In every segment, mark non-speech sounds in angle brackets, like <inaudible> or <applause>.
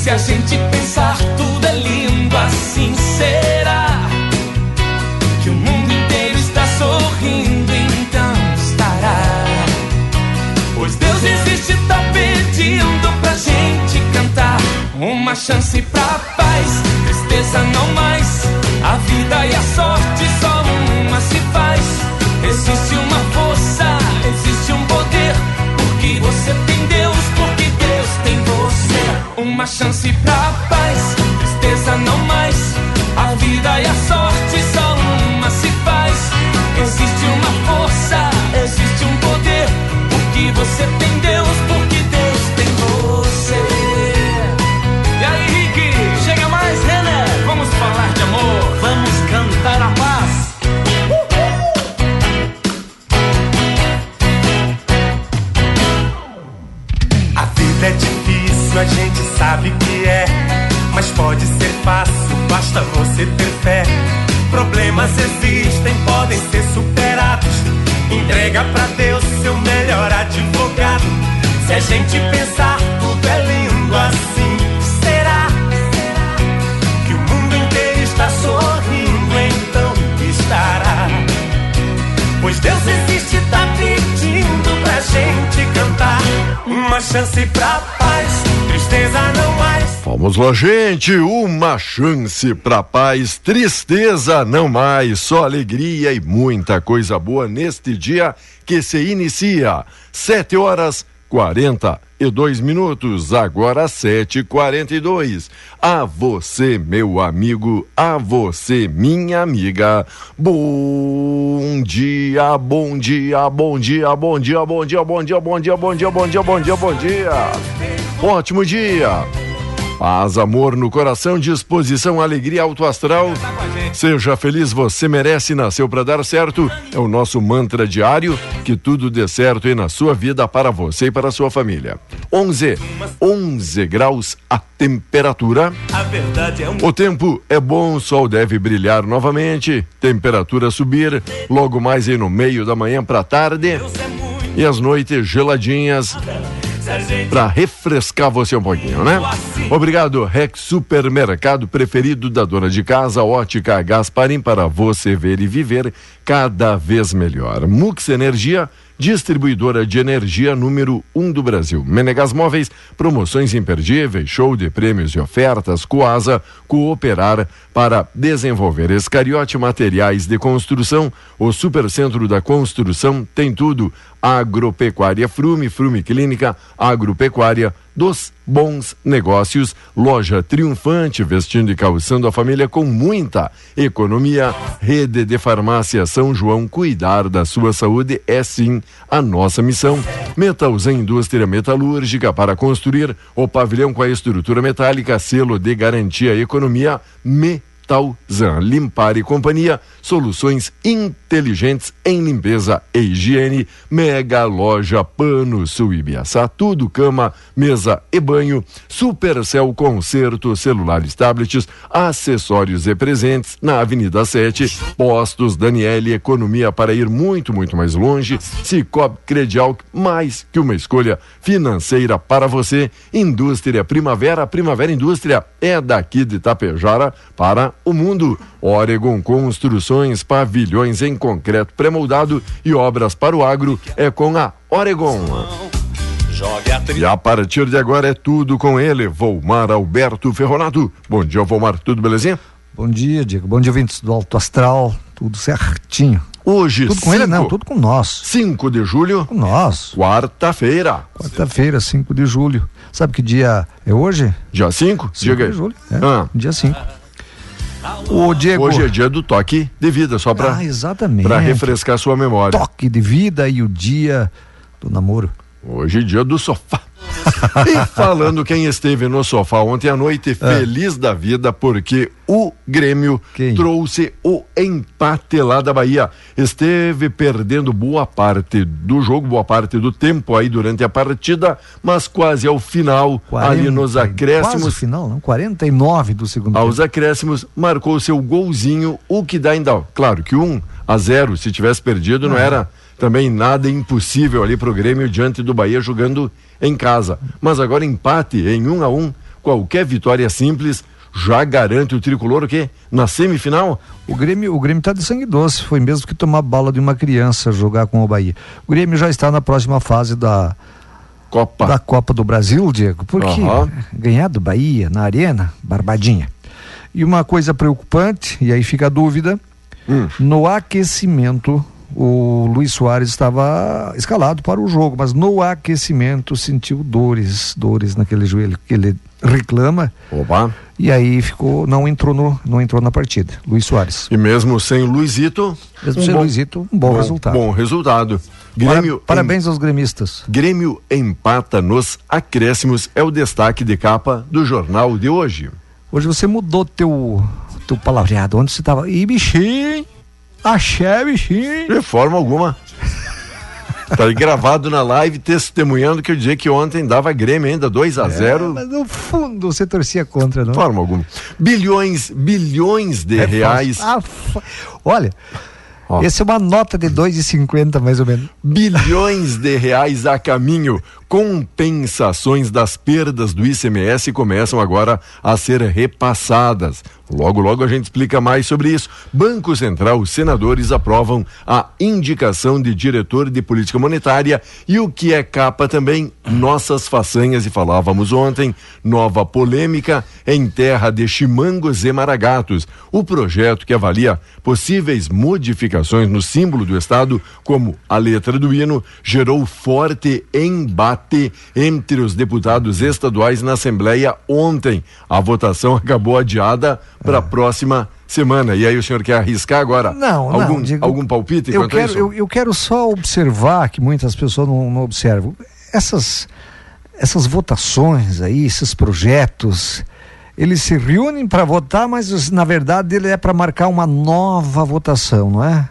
Se a gente pensar, tudo é lindo, assim será. Chance pra superados. Entrega pra Deus seu melhor advogado. Se a gente pensar, Uma chance pra paz, tristeza não mais. Vamos lá, gente. Uma chance pra paz, tristeza não mais, só alegria e muita coisa boa neste dia que se inicia. Sete horas quarenta e dois minutos, agora sete e quarenta e dois. A você, meu amigo, a você, minha amiga. Bom dia, bom dia, bom dia, bom dia, bom dia, bom dia, bom dia, bom dia, bom dia, bom dia, bom dia. Ótimo dia. Paz, amor no coração, disposição, alegria, alto astral. Seja feliz, você merece, nasceu para dar certo. É o nosso mantra diário, que tudo dê certo e na sua vida para você e para a sua família. 11, 11 graus a temperatura. É O tempo é bom, o sol deve brilhar novamente, temperatura subir, logo mais aí no meio da manhã para tarde. E as noites geladinhas para refrescar você um pouquinho, né? Obrigado, Rex Supermercado preferido da dona de casa, Ótica Gasparim, para você ver e viver cada vez melhor. Mux Energia, distribuidora de energia número um do Brasil. Menegas Móveis, promoções imperdíveis, show de prêmios e ofertas, Coasa, cooperar para desenvolver Escariote Materiais de Construção, o Supercentro da Construção tem tudo. Agropecuária Frume, Frume Clínica, Agropecuária dos bons negócios, loja triunfante, vestindo e calçando a família com muita economia. Rede de Farmácia São João, cuidar da sua saúde é sim a nossa missão. Metalzan Indústria Metalúrgica para construir o pavilhão com a estrutura metálica, selo de garantia economia, me Talzan, Limpar e Companhia, soluções inteligentes em limpeza e higiene, mega loja Pano Sul tudo cama, mesa e banho, Supercel Concerto, celulares, tablets, acessórios e presentes na Avenida 7, Postos Daniele, economia para ir muito, muito mais longe, Cicobi Credial, mais que uma escolha financeira para você, Indústria Primavera, Primavera Indústria é daqui de Tapejara para o mundo. Oregon Construções, pavilhões em concreto pré-moldado e obras para o agro é com a Oregon. E a partir de agora é tudo com ele, Volmar Alberto Ferronato. Bom dia, Volmar, tudo belezinha? Bom dia, Diego. Bom dia, ouvintes do Alto Astral. Tudo certinho. Hoje, Tudo com ele não, tudo com nós. 5 de julho, Com nós. quarta-feira. Quarta-feira, 5 de julho. Sabe que dia é hoje? Dia 5? 5 Diga aí. de julho. É, Ah. Dia 5. O Diego. Hoje é dia do toque de vida, só para Ah, exatamente. para refrescar sua memória. Toque de vida e o dia do namoro. Hoje é dia do sofá. E falando quem esteve no sofá ontem à noite, feliz da vida, porque o Grêmio Quem? trouxe o empate lá da Bahia. Esteve perdendo boa parte do jogo, boa parte do tempo aí durante a partida, mas quase ao final, ali nos Quase acréscimos, final, não? 49 do segundo aos tempo. acréscimos, marcou seu golzinho, o que dá ainda. Claro que um a zero, se tivesse perdido, não era também nada impossível ali pro Grêmio diante do Bahia jogando em casa. Mas agora empate em um a um, qualquer vitória simples já garante o tricolor o quê? Na semifinal? O Grêmio, o Grêmio tá de sangue doce, foi mesmo que tomar bala de uma criança jogar com o Bahia. O Grêmio já está na próxima fase da, Copa. da Copa do Brasil, Diego, porque Aham. ganhar do Bahia na arena, barbadinha. E uma coisa preocupante, e aí fica a dúvida, Hum. no aquecimento o Luiz Soares estava escalado para o jogo, mas no aquecimento sentiu dores, dores naquele joelho que ele reclama Opa. e aí ficou, não entrou no, não entrou na partida. Luiz Soares. E mesmo sem Luizito, Mesmo um sem bom- Luizito, um bom, resultado. Bom resultado. Para- Grêmio parabéns aos gremistas. Grêmio empata nos acréscimos é o destaque de capa do jornal de hoje. Hoje você mudou teu teu palavreado. Onde você estava? Ih, bichinho! Axé, bichinho! De forma alguma. Tá aí gravado na live testemunhando que eu dizia que ontem dava Grêmio ainda 2 a 0 É, mas no fundo você torcia contra, não? De forma alguma. Bilhões, bilhões de É reais. Ah, Olha, Ó. essa é uma nota de 2,50 mais ou menos. Bilhões de reais a caminho. Compensações das perdas do ICMS começam agora a ser repassadas. Logo, logo a gente explica mais sobre isso. Banco Central, senadores aprovam a indicação de diretor de política monetária e o que é capa também, nossas façanhas, e falávamos ontem, nova polêmica em terra de chimangos e maragatos. O projeto que avalia possíveis modificações no símbolo do Estado, como a letra do hino, gerou forte embate entre os deputados estaduais na Assembleia ontem. A votação acabou adiada para a próxima semana. E aí o senhor quer arriscar agora? Não, algum, não. digo- algum palpite eu quero? Eu, eu quero só observar que muitas pessoas não, não observam. Essas, essas votações aí, esses projetos, eles se reúnem para votar, mas na verdade ele é para marcar uma nova votação, não é?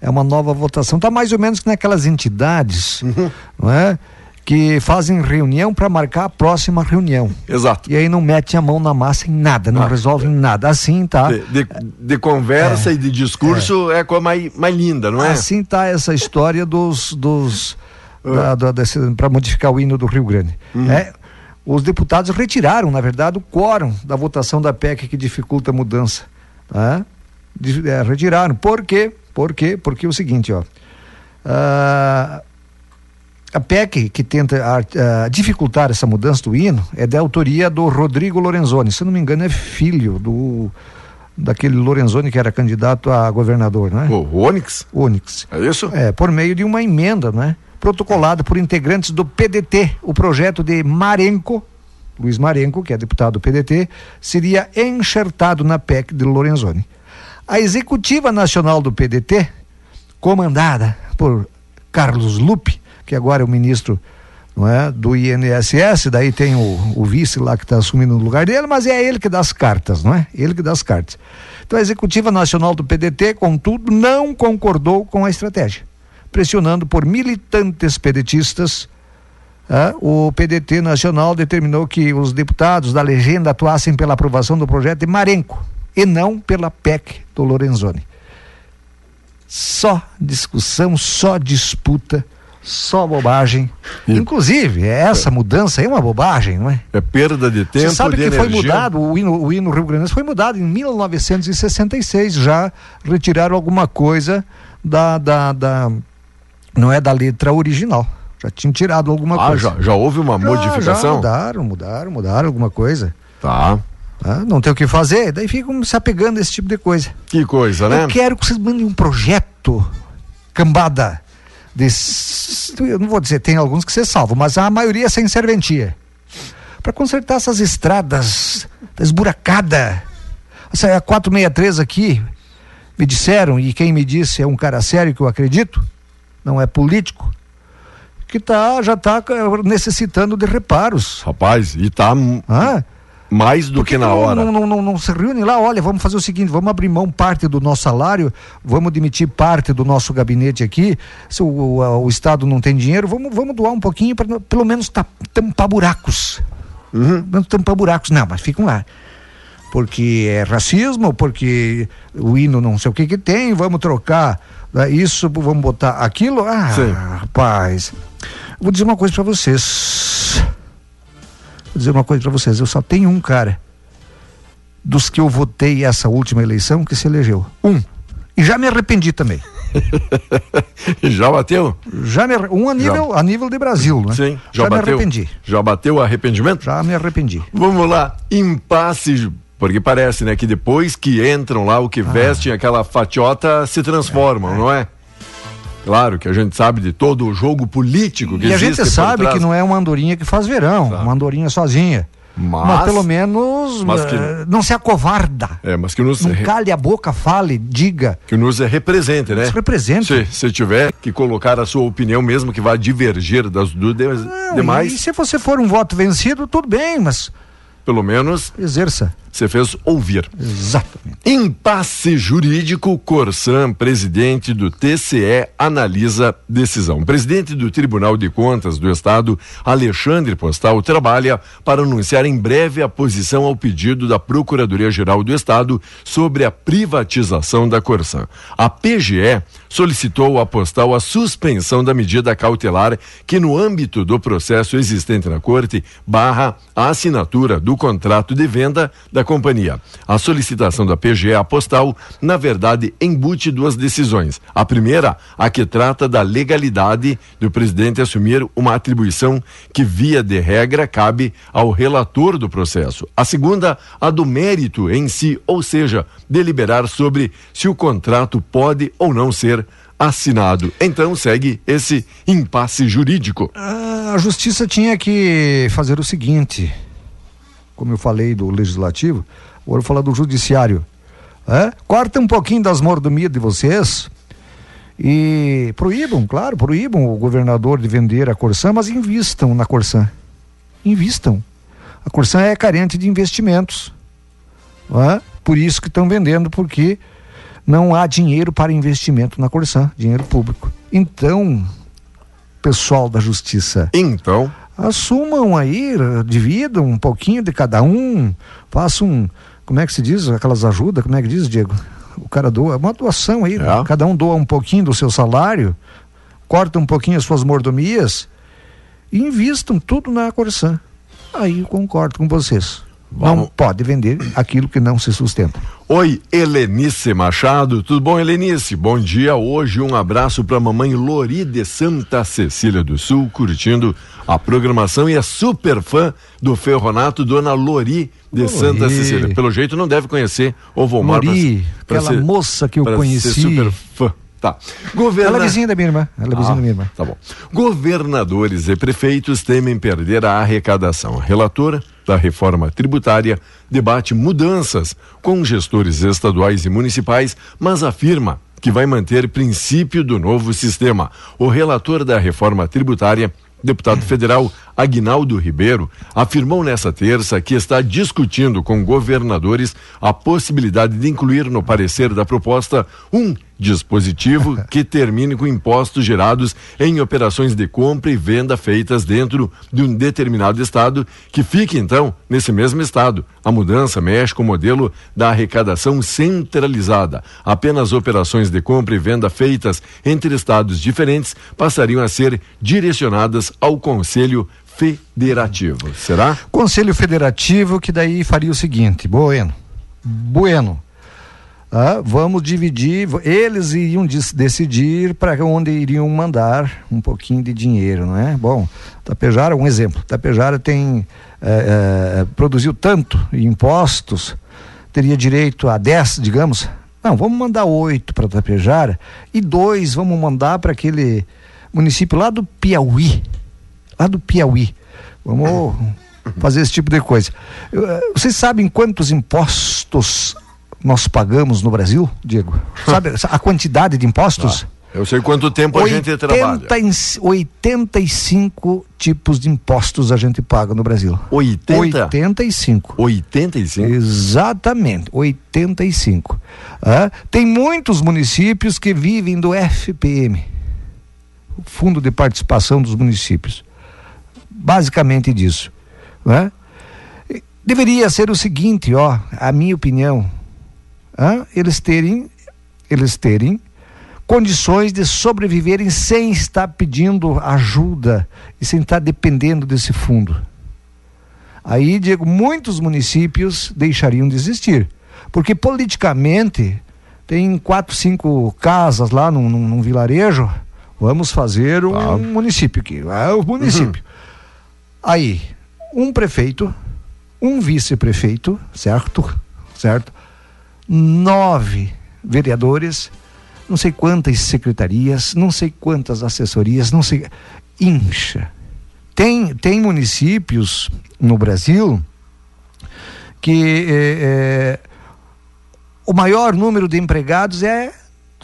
É uma nova votação. Tá mais ou menos que naquelas entidades, Uhum. não é? Que fazem reunião para marcar a próxima reunião. Exato. E aí não mete a mão na massa em nada, não Ah, resolvem nada. Assim tá. De, de- de conversa e de discurso é, a coisa mais, mais linda, não é? Assim tá essa história dos. dos para modificar o hino do Rio Grande. Uhum. É, os deputados retiraram, na verdade, o quórum da votação da PEC que dificulta a mudança. Tá? De- é, retiraram. Por quê? Por quê? Porque é o seguinte, ó. ah, a PEC que tenta ah, dificultar essa mudança do hino é da autoria do Rodrigo Lorenzoni. Se não me engano, é filho do daquele Lorenzoni que era candidato a governador, né? O Onix, Onix. é isso? É, por meio de uma emenda, né? Protocolada por integrantes do PDT. O projeto de Marenco, Luiz Marenco, que é deputado do PDT, seria enxertado na PEC de Lorenzoni. A executiva nacional do PDT, comandada por Carlos Lupe, que agora é o ministro não é, do INSS, daí tem o, o vice lá que está assumindo o lugar dele, mas é ele que dá as cartas, não é? Ele que dá as cartas. Então a executiva nacional do PDT, contudo, não concordou com a estratégia. Pressionando por militantes pedetistas, ah, o PDT nacional determinou que os deputados da legenda atuassem pela aprovação do projeto de Marenco e não pela PEC do Lorenzoni. Só discussão, só disputa, só bobagem. E- Inclusive, essa mudança é uma bobagem, não é? É perda de tempo, Você sabe que foi energia. mudado, o hino, o hino Rio Grande foi mudado em 1966, já retiraram alguma coisa da, da, da- não é da letra original, já tinham tirado alguma Ah, coisa. já, já houve uma Já, modificação? Já mudaram, mudaram, mudaram alguma coisa. Tá. tá? Não tem o que fazer, daí ficam se apegando a esse tipo de coisa. Que coisa, né? Eu quero que vocês mandem um projeto cambada de, eu não vou dizer, tem alguns que você salva, mas a maioria sem serventia. Para consertar essas estradas esburacada. Essa a 463 aqui, me disseram, e quem me disse é um cara sério que eu acredito, não é político, que tá, já está necessitando de reparos. Rapaz, e tá ah? mais do que na não, hora. Não, não, não, não, se reúne lá, olha, vamos fazer o seguinte, vamos abrir mão parte do nosso salário, vamos demitir parte do nosso gabinete aqui, se o, o, o Estado não tem dinheiro, vamos, vamos doar um pouquinho para pelo menos tampar buracos. Uhum. Não tampar buracos, não, mas ficam lá porque é racismo, porque o hino não sei o que que tem, vamos trocar isso, vamos botar aquilo. Ah, Sim. rapaz. Vou dizer uma coisa para vocês. Vou dizer uma coisa para vocês. Eu só tenho um cara dos que eu votei essa última eleição que se elegeu. Um. E já me arrependi também. <laughs> já bateu? Já me, um a nível, já. a nível de Brasil, né? Sim, já, já bateu. me arrependi. Já bateu o arrependimento? Já me arrependi. Vamos lá, impasse porque parece, né, que depois que entram lá, o que ah. vestem aquela fatiota se transformam, é, não é? Claro que a gente sabe de todo o jogo político que e existe. E a gente sabe que não é uma andorinha que faz verão, uma andorinha sozinha. Mas, mas, pelo menos mas que, uh, não se acovarda. É, mas que nos não re... cale a boca, fale, diga. Que nos represente, né? Nos represente. Se, se tiver que colocar a sua opinião, mesmo que vá divergir das do demais. E, e se você for um voto vencido, tudo bem, mas pelo menos. Exerça. Você fez ouvir. Exatamente. Impasse jurídico, Corsan, presidente do TCE, analisa decisão. O presidente do Tribunal de Contas do Estado, Alexandre Postal, trabalha para anunciar em breve a posição ao pedido da Procuradoria-Geral do Estado sobre a privatização da Corsan. A PGE solicitou à Postal a suspensão da medida cautelar que, no âmbito do processo existente na Corte, barra a assinatura do contrato de venda da companhia. A solicitação da PGE Postal, na verdade, embute duas decisões. A primeira, a que trata da legalidade do presidente assumir uma atribuição que, via de regra, cabe ao relator do processo. A segunda, a do mérito em si, ou seja, deliberar sobre se o contrato pode ou não ser assinado. Então segue esse impasse jurídico. Ah, a justiça tinha que fazer o seguinte: como eu falei do legislativo, agora vou falar do judiciário. É? Corta um pouquinho das mordomias de vocês e proíbam, claro, proíbam o governador de vender a Corsã, mas invistam na Corsã. Invistam. A Corsã é carente de investimentos. É? Por isso que estão vendendo, porque não há dinheiro para investimento na Corsã, dinheiro público. Então, pessoal da justiça. Então assumam aí, dividam um pouquinho de cada um, façam, um, como é que se diz, aquelas ajudas, como é que diz, Diego? O cara doa, uma doação aí, é. cada um doa um pouquinho do seu salário, corta um pouquinho as suas mordomias e invistam tudo na Corsã. Aí eu concordo com vocês. Vamos. Não pode vender aquilo que não se sustenta. Oi, Helenice Machado, tudo bom, Helenice? Bom dia. Hoje um abraço para a mamãe Lori de Santa Cecília do Sul, curtindo a programação e é super fã do Ferronato, dona Lori de Lori. Santa Cecília. Pelo jeito não deve conhecer o Volmar. Lori, pra, pra aquela ser, moça que eu conheci. Ser super fã. Tá. Governa... Ela é vizinha da minha irmã. Ela é vizinha ah, da minha irmã. Tá bom. Governadores e prefeitos temem perder a arrecadação. Relatora da reforma tributária debate mudanças com gestores estaduais e municipais, mas afirma que vai manter princípio do novo sistema. O relator da reforma tributária deputado federal Agnaldo Ribeiro afirmou nessa terça que está discutindo com governadores a possibilidade de incluir no parecer da proposta um dispositivo <laughs> que termine com impostos gerados em operações de compra e venda feitas dentro de um determinado estado, que fique então nesse mesmo estado. A mudança mexe com o modelo da arrecadação centralizada. Apenas operações de compra e venda feitas entre estados diferentes passariam a ser direcionadas ao Conselho Federativo. Será? Conselho Federativo que daí faria o seguinte, Bueno. Bueno ah, vamos dividir, eles iriam decidir para onde iriam mandar um pouquinho de dinheiro, não é? Bom, Tapejara, um exemplo, Tapejara tem, é, é, produziu tanto impostos, teria direito a 10, digamos, Não, vamos mandar oito para Tapejara e dois vamos mandar para aquele município lá do Piauí. Lá do Piauí. Vamos fazer esse tipo de coisa. Eh, Vocês sabem quantos impostos nós pagamos no Brasil, Diego? Sabe a quantidade de impostos? Eu sei quanto tempo a gente trabalha. 80 e- 85 tipos de impostos a gente paga no Brasil. 80? 85. 85? Exatamente, 85. Ah, tem muitos municípios que vivem do FPM, Fundo de Participação dos Municípios. Basicamente disso. né? Deveria ser o seguinte, ó, a minha opinião, ah, eles terem, eles terem condições de sobreviverem sem estar pedindo ajuda e sem estar dependendo desse fundo. Aí, Diego, muitos municípios deixariam de existir. Porque politicamente tem quatro, cinco casas lá num, num- num vilarejo. Vamos fazer um Tá. município aqui. É o município. Aí, um prefeito, um vice-prefeito, certo? Certo? Nove vereadores, não sei quantas secretarias, não sei quantas assessorias, não sei. Incha. Tem, tem municípios no Brasil que eh, eh, o maior número de empregados é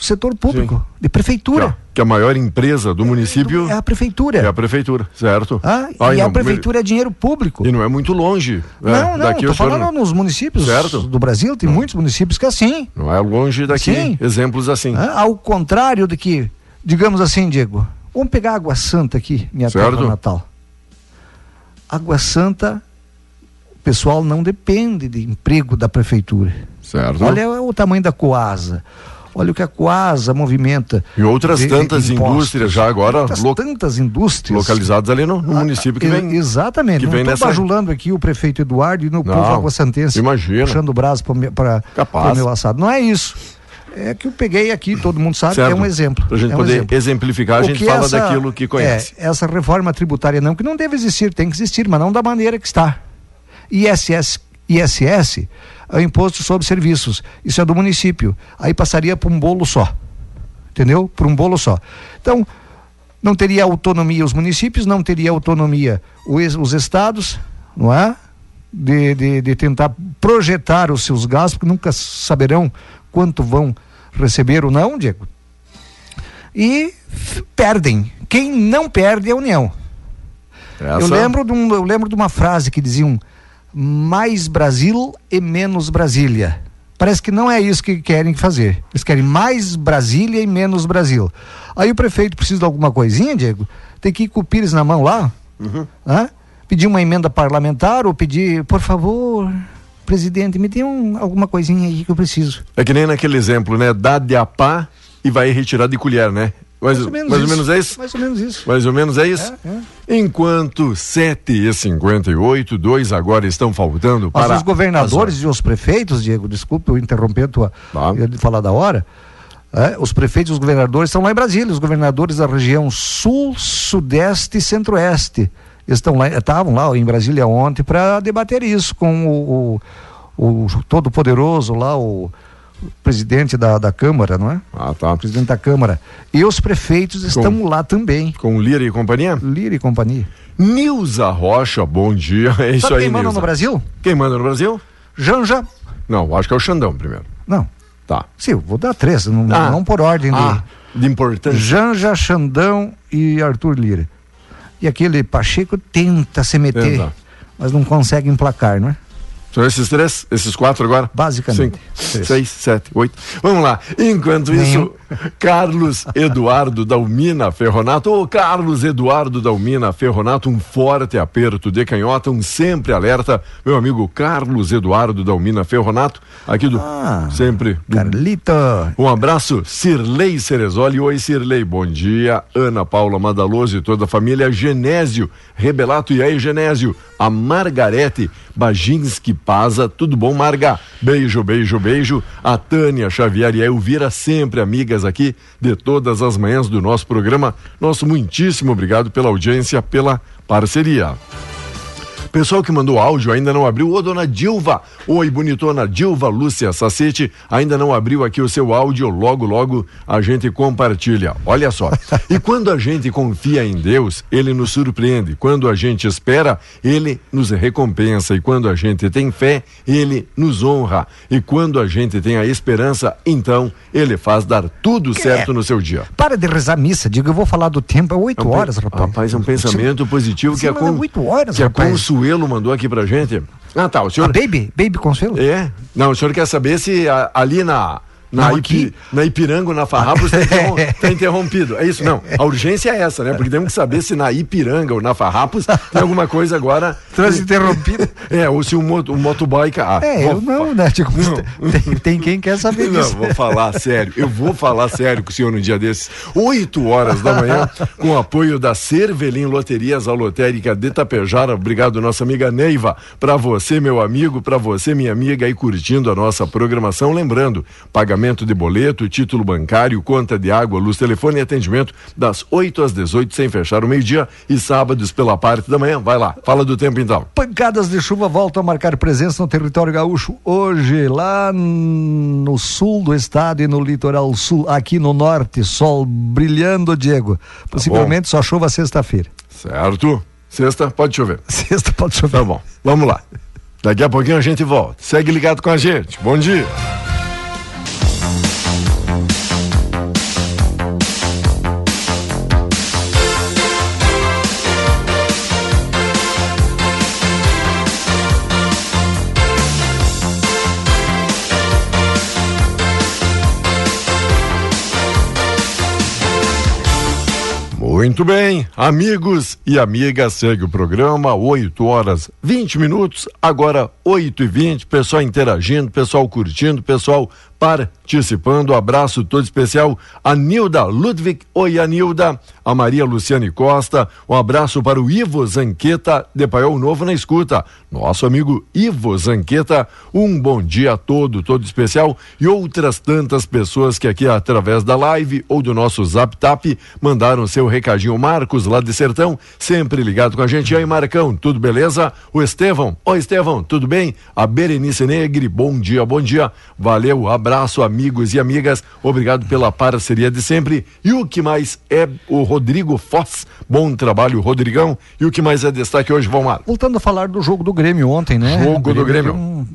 setor público, de prefeitura. Que a maior empresa do município É a prefeitura. é a prefeitura, certo? Ah, Ah, e a não- prefeitura é dinheiro público. E não é muito longe. Não, é, não, daqui tô falando não, nos municípios Certo. do Brasil, tem muitos municípios que é assim. não é longe daqui. Sim. Exemplos assim. Ah, ao contrário do que, digamos assim, Diego, vamos pegar Água Santa aqui, minha Certo. terra natal. Água Santa, o pessoal não depende de emprego da prefeitura. Certo? Olha o tamanho da Coasa. Olha o que a Coasa movimenta. E outras de- tantas indústrias já agora Outras lo- tantas indústrias. localizadas ali no, no Ah, município que vem. Exatamente. que não vem estou nessa- bajulando aqui o prefeito Eduardo e no Não, povo aguaçantense. imagina. Puxando o braço para o meu assado. Não é isso. É que eu peguei aqui, todo mundo sabe, Certo. é um exemplo. Pra gente é um poder exemplo. exemplificar, a gente fala essa- daquilo que conhece. É, essa reforma tributária não, que não deve existir, tem que existir, mas não da maneira que está. ISS, ISS é o Imposto sobre Serviços. Isso é do município. Aí passaria para um bolo só. Entendeu? Por um bolo só. Então, não teria autonomia os municípios, não teria autonomia os, os estados, não é? De, de, de tentar projetar os seus gastos, porque nunca saberão quanto vão receber ou não, Diego. E perdem. Quem não perde é a União. Eu lembro, de um, eu lembro de uma frase que diziam mais Brasil e menos Brasília. Parece que não é isso que querem fazer. Eles querem mais Brasília e menos Brasil. Aí o prefeito precisa de alguma coisinha, Diego, tem que ir com o Pires na mão lá, hã? pedir uma emenda parlamentar ou pedir, por favor, presidente, me dê um, alguma coisinha aí que eu preciso. É que nem naquele exemplo, né? Dá de a pá e vai retirar de colher, né? Mais, mais ou menos é isso? Mais ou menos isso. Mais ou menos é isso? É, Enquanto 7 e 58, dois agora estão faltando Mas para. os governadores e os prefeitos, Diego, desculpe eu interromper a tua Tá. eu falar da hora. é, os prefeitos e os governadores estão lá em Brasília, os governadores da região sul, sudeste e centro-oeste. Estão lá, estavam lá em Brasília ontem para debater isso com o, o, o todo-poderoso lá, o presidente da, da Câmara, não é? Ah, tá. Presidente da Câmara. E os prefeitos estão lá também. Com Lira e companhia? Lira e companhia. Nilza Rocha, bom dia. <laughs> É isso Sabe aí, quem manda Nilza. no Brasil? Quem manda no Brasil? Janja. Não, acho que é o Xandão primeiro. Não. Tá. Sim, vou dar três, não, Ah. não por ordem de. Ah, de importância. Janja, Xandão e Arthur Lira. E aquele Pacheco tenta se meter, Tenta. mas não consegue emplacar, não é? São esses três? Esses quatro agora? Basicamente. Cinco, seis, sete, oito. Vamos lá. Enquanto Nenhum. isso, Carlos Eduardo Dalmina Ferronato. Ô, Carlos Eduardo Dalmina Ferronato, um forte aperto de canhota, um sempre alerta. Meu amigo Carlos Eduardo Dalmina Ferronato, aqui do. Ah, sempre. Do Carlito. um abraço, Cirlei Cerezoli. Oi, Cirlei, bom dia. Ana Paula Madaloso e toda a família. Genésio Rebelato. E aí, Genésio? A Margarete Baginski Paza. Tudo bom, Marga? Beijo, beijo, beijo. A Tânia Xavier e a Elvira, sempre amigas aqui de todas as manhãs do nosso programa. Nosso muitíssimo obrigado pela audiência, pela parceria. Pessoal que mandou áudio ainda não abriu. Ô, dona Dilva. Oi, bonitona Dilva Lúcia Sacete. Ainda não abriu aqui o seu áudio. Logo, logo a gente compartilha. Olha só. E <laughs> quando a gente confia em Deus, ele nos surpreende. Quando a gente espera, ele nos recompensa. E quando a gente tem fé, ele nos honra. E quando a gente tem a esperança, então ele faz dar tudo certo no seu dia. Para de rezar missa, diga, eu vou falar do tempo, é oito horas, rapaz. Rapaz, é um pensamento positivo que Você a, manda con... oito horas, que a rapaz. Consuelo mandou aqui pra gente. Ah, tá. O A senhor. Baby, Baby Consuelo? É? Não, o senhor quer saber se a- ali na. Na, Não, Ipi- na Ipiranga, na Farrapos, <laughs> está interrom- tá interrompido. É isso, não. A urgência é essa, né? Porque temos que saber se na Ipiranga ou na Farrapos tem alguma coisa agora. <laughs> Trânsito interrompido. <laughs> É, ou se o, moto, o motobike. Ah, É, eu não, né? Tipo, tem, tem quem quer saber Não, disso. vou falar sério. Eu vou falar sério com o senhor no dia desses. 8 horas da manhã, com o apoio da Cervelim Loterias, a lotérica de Tapejara. Obrigado, nossa amiga Neiva. Para você, meu amigo, para você, minha amiga, aí curtindo a nossa programação. Lembrando, pagamento de boleto, título bancário, conta de água, luz, telefone e atendimento das 8 às 18, sem fechar o meio-dia, e sábados pela parte da manhã. Vai lá, fala do tempo então. Pancadas de chuva voltam a marcar presença no território gaúcho hoje, lá no sul do estado e no litoral sul, aqui no norte, sol brilhando, Diego. Possivelmente só chuva sexta-feira. Certo? Sexta, pode chover. Sexta pode chover. Tá bom, vamos lá. Daqui a pouquinho a gente volta. Segue ligado com a gente. Bom dia. Muito bem, amigos e amigas, segue o programa, 8 horas 20 minutos, agora 8 e 20 pessoal interagindo, pessoal curtindo, pessoal participando. Abraço todo especial a Nilda Ludwig. Oi, a Nilda. A Maria Luciane Costa. Um abraço para o Ivo Zanqueta, de Paiol Novo na escuta. Nosso amigo Ivo Zanqueta. Um bom dia todo, todo especial. E outras tantas pessoas que aqui, através da live ou do nosso Zap Tap, mandaram seu recadinho. Marcos, lá de Sertão, sempre ligado com a gente. E aí, Marcão, tudo beleza? O Estevão. Oi, Estevão, tudo bem? A Berenice Negri, bom dia, bom dia. Valeu, abraço, amigos e amigas. Obrigado pela parceria de sempre. E o que mais é o Rodrigo Foz. Bom trabalho, Rodrigão. E o que mais é destaque hoje, Valmar? Voltando a falar do jogo do Grêmio ontem, né? Jogo O do Grêmio. um-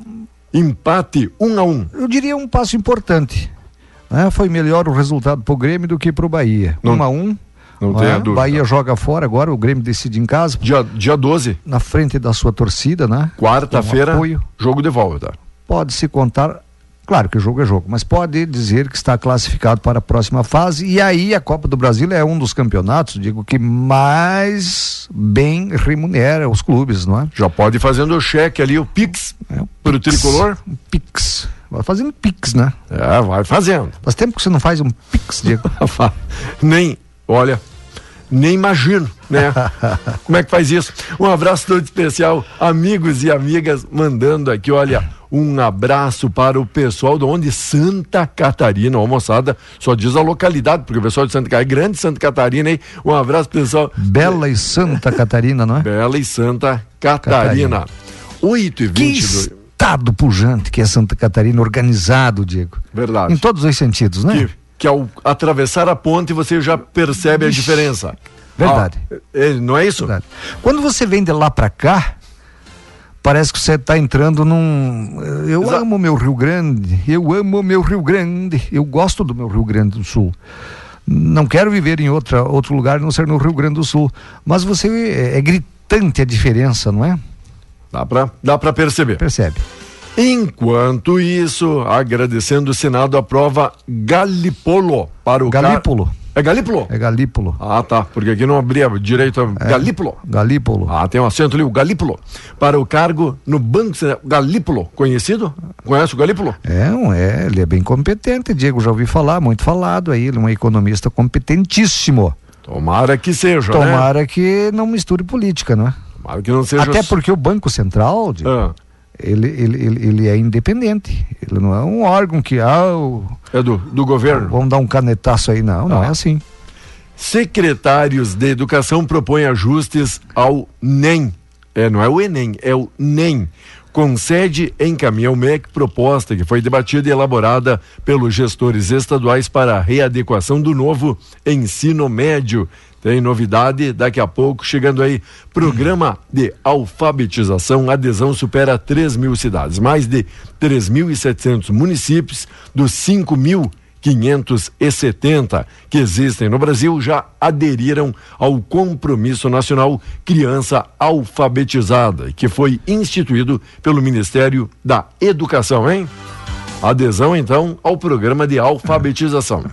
Empate, um a um. eu diria um passo importante. né? Foi melhor o resultado pro Grêmio do que pro Bahia. Não- um a um. não dúvida. Bahia joga fora agora, o Grêmio decide em casa, Dia, dia 12, na frente da sua torcida, né? quarta-feira, jogo de volta. Pode se contar, claro que jogo é jogo, mas pode dizer que está classificado para a próxima fase. E aí a Copa do Brasil é um dos campeonatos, digo, que mais bem remunera os clubes, não é? Já pode ir fazendo o cheque ali, o Pix, É o Pix, tricolor. um Pix. Vai fazendo Pix, né? É, vai fazendo. Faz tempo que você não faz um Pix, Diego. <laughs> nem, olha, nem imagino, né? <laughs> Como é que faz isso? Um abraço todo especial, amigos e amigas, mandando aqui, olha, um abraço para o pessoal de onde? Santa Catarina, ó, moçada, só diz a localidade, porque o pessoal de Santa Catarina, grande Santa Catarina, hein? Um abraço, pessoal. Bela e Santa Catarina, não é? Bela e Santa Catarina. 8 e Que 22. estado pujante que é Santa Catarina, organizado, Diego. Verdade. Em todos os sentidos, né? que, que ao atravessar a ponte você já percebe a diferença. Verdade. Ah, é, não é isso? Verdade. Quando você vem de lá pra cá, parece que você está entrando num. Eu amo meu Rio Grande, eu amo meu Rio Grande, eu gosto do meu Rio Grande do Sul. Não quero viver em outra, outro lugar não ser no Rio Grande do Sul. Mas você é, é gritante a diferença, não é? Dá pra, dá pra perceber. Percebe? Enquanto isso, agradecendo o Senado, aprova Galípolo para o car- Galípolo. É Galípolo? É Galípolo. Ah, tá. Porque aqui não abria direito a Galípolo. Galípolo. Ah, tem um acento ali, o Galípolo. Para o cargo no Banco Central. Galípolo, conhecido? Conhece o Galípolo? É, um, é, ele é bem competente, Diego, já ouvi falar, muito falado aí, ele é um economista competentíssimo. Tomara que seja, né? Tomara que não misture política, não é? Tomara que não seja. Até porque o Banco Central, Diego, Ah, ele, ele, ele, ele é independente. Ele não é um órgão que, ah, o- é do, do governo. vamos dar um canetaço aí. Não, não Ah. é assim. Secretários de Educação propõem ajustes ao NEM é, não é o Enem, é o NEM. Concede encaminha ao MEC proposta que foi debatida e elaborada pelos gestores estaduais para a readequação do novo ensino médio. Tem novidade daqui a pouco, chegando aí, programa de alfabetização, adesão supera 3 mil cidades, mais de 3.700 municípios dos 5 mil 570 que existem no Brasil já aderiram ao Compromisso Nacional Criança Alfabetizada, que foi instituído pelo Ministério da Educação, hein? Adesão, então, ao programa de alfabetização.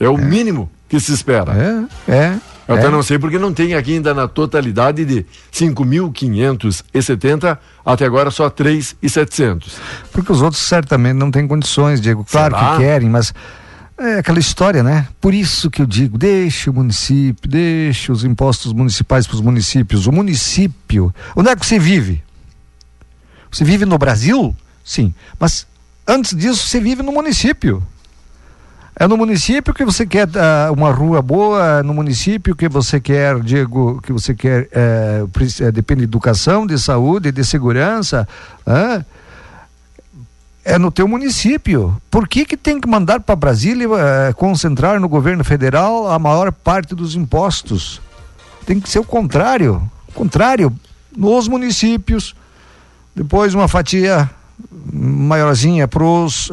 É o mínimo que se espera. É, é. Eu até é. não sei porque não tem aqui ainda na totalidade de 5.570, até agora só 3.700. Porque os outros certamente não têm condições, Diego. Claro Será? que querem, mas é aquela história, né? Por isso que eu digo, deixe o município, deixe os impostos municipais para os municípios. O município, onde é que você vive? Você vive no Brasil? Sim, mas antes disso você vive no município. É no município que você quer ah, uma rua boa, é no município que você quer, Diego, que você quer, eh, depende de educação, de saúde, de segurança. hã? É no teu município. Por que que tem que mandar para Brasília eh, concentrar no governo federal a maior parte dos impostos? Tem que ser o contrário. O contrário, nos municípios, depois uma fatia maiorzinha para os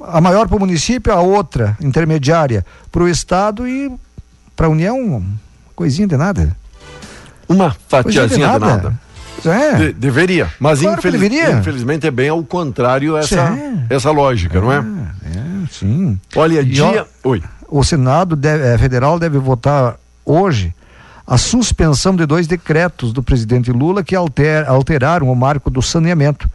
a maior para o município, a outra intermediária para o estado e para a União, coisinha de nada. Uma fatiazinha de nada. É. De- deveria, mas Claro infeliz- deveria. infelizmente é bem ao contrário essa, Sim. essa lógica, não é? É, sim. Olha, E dia. Oi. o Senado deve- eh, Federal deve votar hoje a suspensão de dois decretos do presidente Lula que alter- alteraram o marco do saneamento.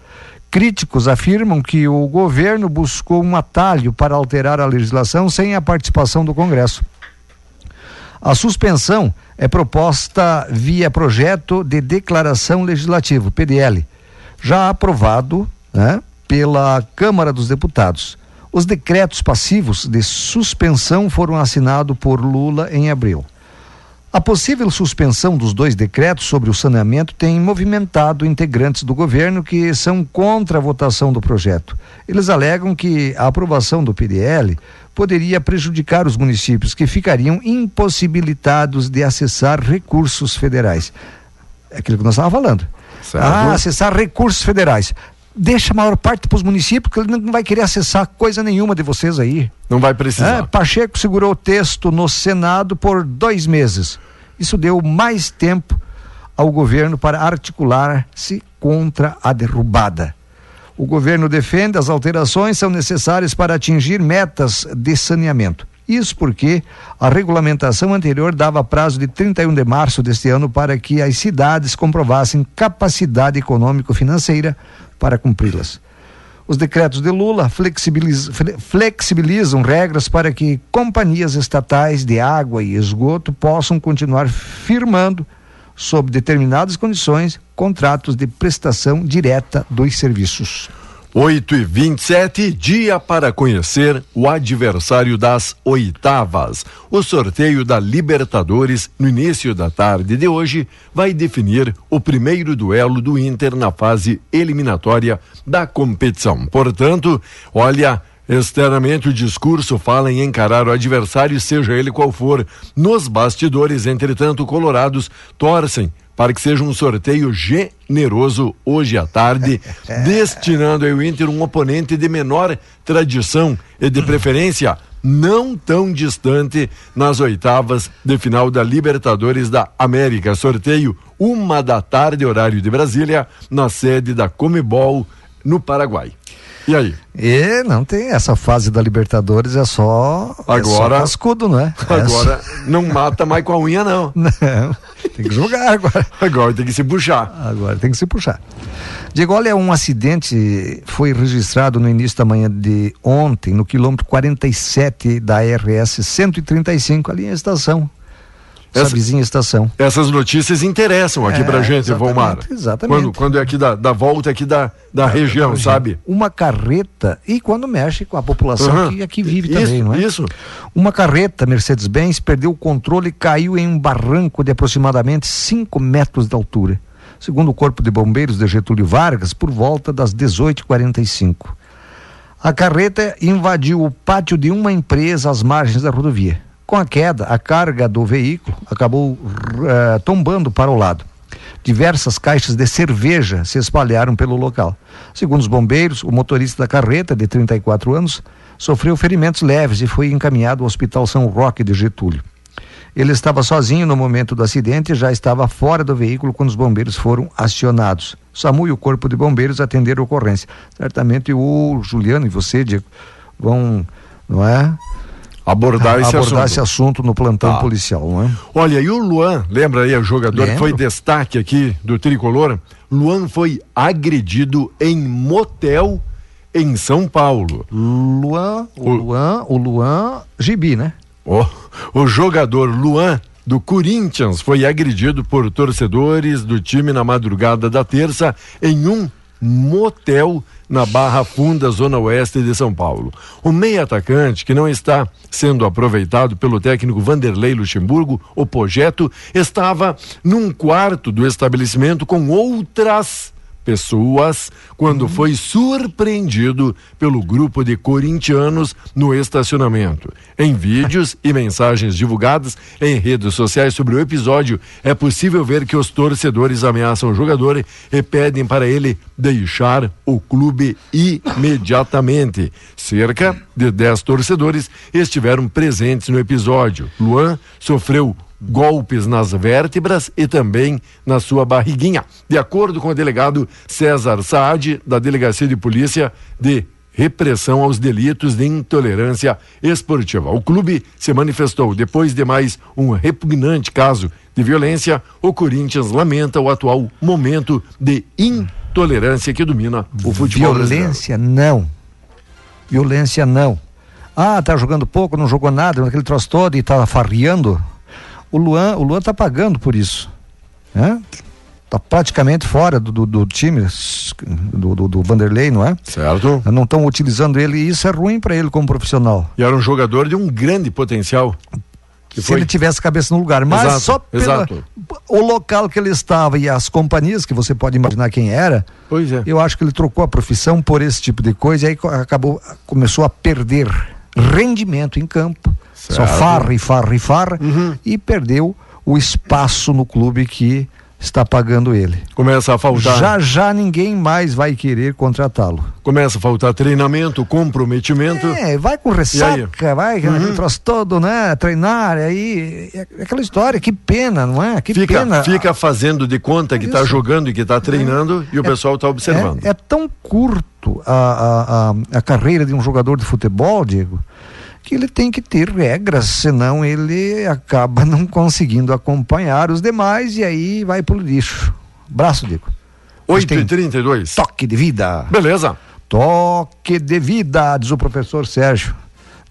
Críticos afirmam que o governo buscou um atalho para alterar a legislação sem a participação do Congresso. A suspensão é proposta via projeto de declaração legislativo, PDL, já aprovado né, pela Câmara dos Deputados. Os decretos passivos de suspensão foram assinados por Lula em abril. A possível suspensão dos dois decretos sobre o saneamento tem movimentado integrantes do governo que são contra a votação do projeto. Eles alegam que a aprovação do PDL poderia prejudicar os municípios que ficariam impossibilitados de acessar recursos federais. É aquilo que nós estávamos falando. Ah, acessar recursos federais. Deixa a maior parte para os municípios, porque ele não vai querer acessar coisa nenhuma de vocês aí. Não vai precisar. É, Pacheco segurou o texto no Senado por dois meses. Isso deu mais tempo ao governo para articular-se contra a derrubada. O governo defende as alterações são necessárias para atingir metas de saneamento. Isso porque a regulamentação anterior dava prazo de 31 de março deste ano para que as cidades comprovassem capacidade econômico-financeira para cumpri-las. Os decretos de Lula flexibiliz- fle- flexibilizam regras para que companhias estatais de água e esgoto possam continuar firmando, sob determinadas condições, contratos de prestação direta dos serviços. 8 e 27, dia para conhecer o adversário das oitavas. O sorteio da Libertadores, no início da tarde de hoje, vai definir o primeiro duelo do Inter na fase eliminatória da competição. Portanto, olha. Externamente, o discurso fala em encarar o adversário, seja ele qual for. Nos bastidores, entretanto, colorados torcem para que seja um sorteio generoso hoje à tarde, <laughs> destinando ao Inter um oponente de menor tradição e de preferência não tão distante nas oitavas de final da Libertadores da América. Sorteio uma da tarde, horário de Brasília, na sede da Comebol no Paraguai. E aí? E não tem essa fase da Libertadores, é só. <laughs> Agora- É só cascudo, não é? É Agora não mata mais com a unha, não. só- <laughs> Não, tem que jogar <laughs> agora. Agora tem que se puxar. Agora tem que se puxar. Diego, olha, um acidente foi registrado no início da manhã de ontem, no quilômetro 47 da RS 135, ali em estação. Essa, Essa- vizinha estação. Essas notícias interessam aqui É, pra gente, Volmar. exatamente. Quando, quando é aqui da, da volta aqui da, da região, sabe? Uma carreta, e quando mexe com a população Aham. que aqui vive Isso, também, não é? Isso. Uma carreta Mercedes-Benz perdeu o controle e caiu em um barranco de aproximadamente 5 metros de altura. segundo o Corpo de Bombeiros de Getúlio Vargas, por volta das 18h45. A carreta invadiu o pátio de uma empresa às margens da rodovia. Com a queda, a carga do veículo acabou uh, tombando para o lado. Diversas caixas de cerveja se espalharam pelo local. Segundo os bombeiros, o motorista da carreta, de 34 anos, sofreu ferimentos leves e foi encaminhado ao Hospital São Roque de Getúlio. Ele estava sozinho no momento do acidente e já estava fora do veículo quando os bombeiros foram acionados. SAMU e o Corpo de Bombeiros atenderam a ocorrência. Certamente o Juliano e você, Diego, vão, não é? Abordar, esse, abordar assunto. esse assunto no plantão tá. policial, não é? Olha, e o Luan, lembra aí o jogador Lembro. que foi destaque aqui do Tricolor? Luan foi agredido em motel em São Paulo. Luan, o, o Luan, o Luan Gibi, né? O jogador Luan do Corinthians foi agredido por torcedores do time na madrugada da terça em um motel na Barra Funda, zona oeste de São Paulo. O meio atacante, que não está sendo aproveitado pelo técnico Vanderlei Luxemburgo, o projeto, estava num quarto do estabelecimento com outras pessoas quando uhum. foi surpreendido pelo grupo de corintianos no estacionamento. Em vídeos e mensagens divulgadas em redes sociais sobre o episódio, é possível ver que os torcedores ameaçam o jogador e pedem para ele deixar o clube imediatamente. Cerca de 10 torcedores estiveram presentes no episódio. Luan sofreu golpes nas vértebras e também na sua barriguinha. De acordo com o delegado César Saad, da Delegacia de Polícia de Repressão aos Delitos de Intolerância Esportiva. O clube se manifestou depois de mais um repugnante caso de violência. O Corinthians lamenta o atual momento de intolerância que domina o futebol Violência brasileiro. não. Violência não. Ah, tá jogando pouco, não jogou nada, naquele troço todo e tá farriando o Luan, o Luan tá pagando por isso. Né? Tá praticamente fora do, do, do time do, do, do, Vanderlei, não é? Certo. Não estão utilizando ele e isso é ruim para ele como profissional. E era um jogador de um grande potencial. Se foi... ele tivesse cabeça no lugar, mas exato, só pelo o local que ele estava e as companhias que você pode imaginar quem era. Pois é. Eu acho que ele trocou a profissão por esse tipo de coisa e aí acabou começou a perder rendimento em campo Certo. Só farra e farra e farra uhum. e perdeu o espaço no clube que está pagando ele. Começa a faltar. Já já ninguém mais vai querer contratá-lo. Começa a faltar treinamento, comprometimento. É, vai com ressaca, vai uhum. troço todo, né? Treinar, aí é aquela história, que pena, não é? Que fica, pena. Fica fazendo de conta que está jogando e que está treinando é, e o é, pessoal está observando. É, é, tão curto a, a, a, a carreira de um jogador de futebol, Diego, que ele tem que ter regras, senão ele acaba não conseguindo acompanhar os demais e aí vai pro lixo. Braço, Dico. 8 e 32 Toque de vida. Beleza. Toque de vida, diz o professor Sérgio.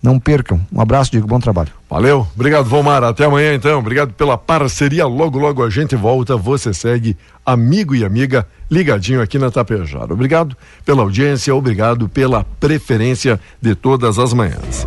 Não percam. Um abraço, Diego. Bom trabalho. Valeu. Obrigado, Vomar. Até amanhã, então. Obrigado pela parceria. Logo, logo a gente volta. Você segue amigo e amiga ligadinho aqui na Tapejara. Obrigado pela audiência. Obrigado pela preferência de todas as manhãs.